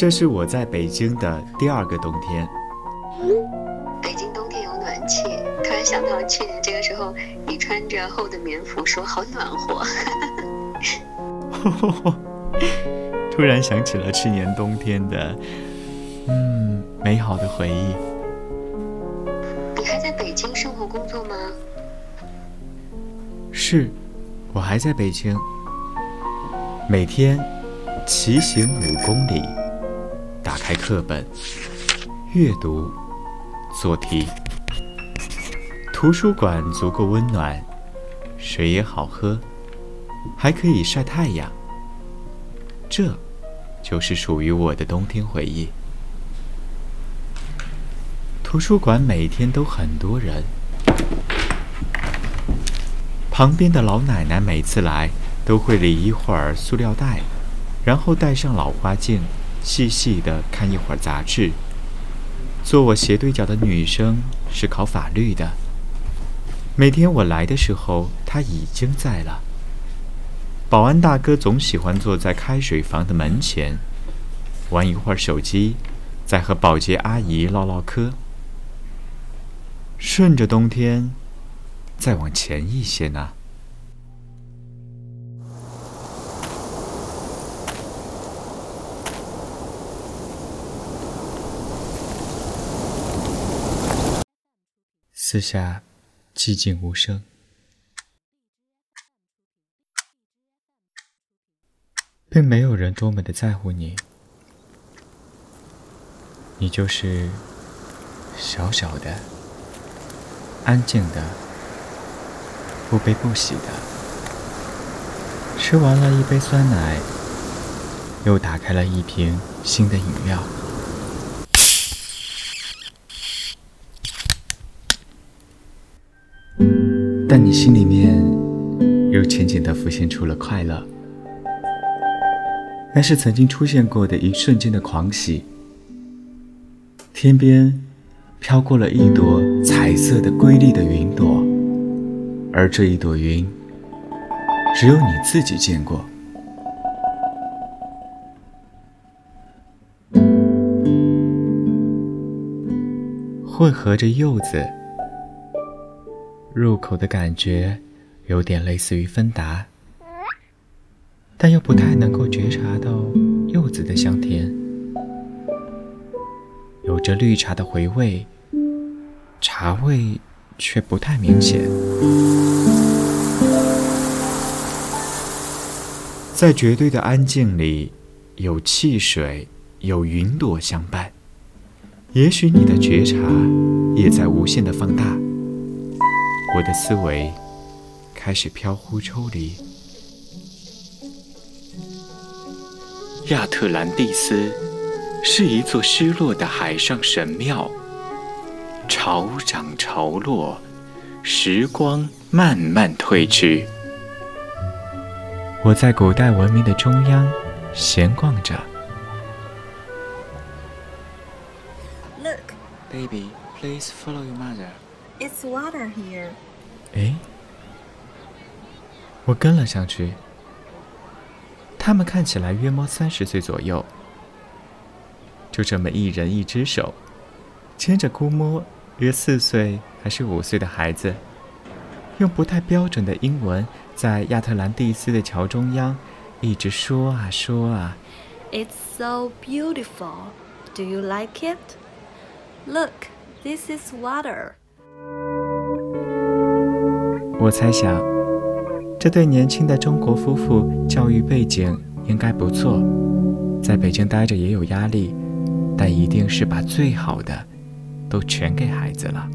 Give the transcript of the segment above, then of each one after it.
这是我在北京的第二个冬天。北京冬天有暖气，突然想到去年这个时候，你穿着厚的棉服，说好暖和。突然想起了去年冬天的，嗯，美好的回忆。你还在北京生活工作吗？是，我还在北京，每天骑行五公里，打开课本，阅读，做题。图书馆足够温暖，水也好喝，还可以晒太阳。这，就是属于我的冬天回忆。图书馆每天都很多人。旁边的老奶奶每次来都会理一会儿塑料袋，然后戴上老花镜，细细的看一会儿杂志。坐我斜对角的女生是考法律的。每天我来的时候，她已经在了。保安大哥总喜欢坐在开水房的门前，玩一会儿手机，再和保洁阿姨唠唠嗑。顺着冬天。再往前一些呢？四下寂静无声，并没有人多么的在乎你，你就是小小的、安静的。不悲不喜的，吃完了一杯酸奶，又打开了一瓶新的饮料，但你心里面又浅浅的浮现出了快乐，那是曾经出现过的一瞬间的狂喜。天边飘过了一朵彩色的瑰丽的云朵。而这一朵云，只有你自己见过。混合着柚子，入口的感觉有点类似于芬达，但又不太能够觉察到柚子的香甜，有着绿茶的回味，茶味却不太明显。在绝对的安静里，有汽水，有云朵相伴。也许你的觉察也在无限的放大。我的思维开始飘忽抽离。亚特兰蒂斯是一座失落的海上神庙，潮涨潮落，时光慢慢褪去。我在古代文明的中央闲逛着。Look, baby, please follow your mother. It's water here. 哎，我跟了上去。他们看起来约摸三十岁左右，就这么一人一只手，牵着估摸约四岁还是五岁的孩子，用不太标准的英文。在亚特兰蒂斯的桥中央，一直说啊说啊。It's so beautiful. Do you like it? Look, this is water. 我猜想，这对年轻的中国夫妇教育背景应该不错，在北京待着也有压力，但一定是把最好的都全给孩子了。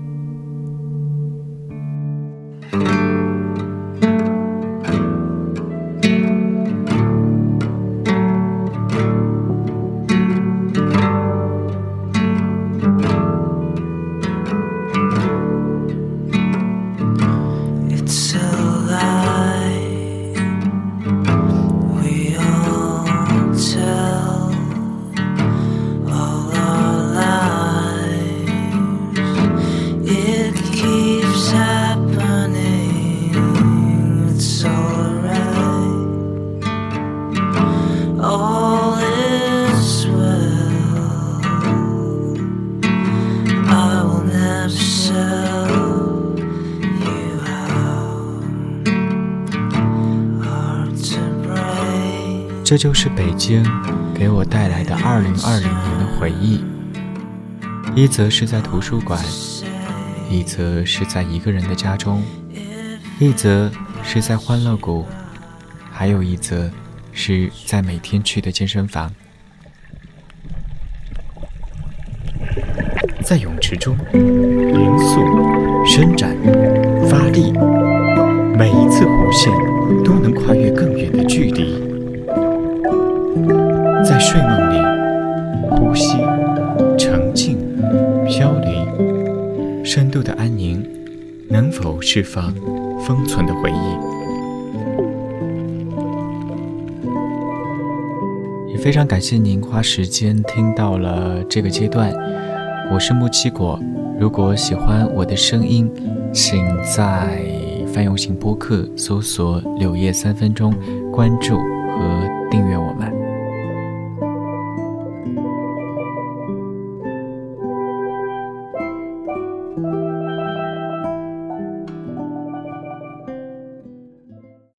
这就是北京给我带来的二零二零年的回忆。一则是在图书馆，一则是在一个人的家中，一则是在欢乐谷，还有一则是在每天去的健身房。在泳池中，匀速、伸展、发力，每一次弧线都能跨越深度的安宁，能否释放封存的回忆？也非常感谢您花时间听到了这个阶段。我是木七果，如果喜欢我的声音，请在泛用型播客搜索“柳叶三分钟”，关注和订阅。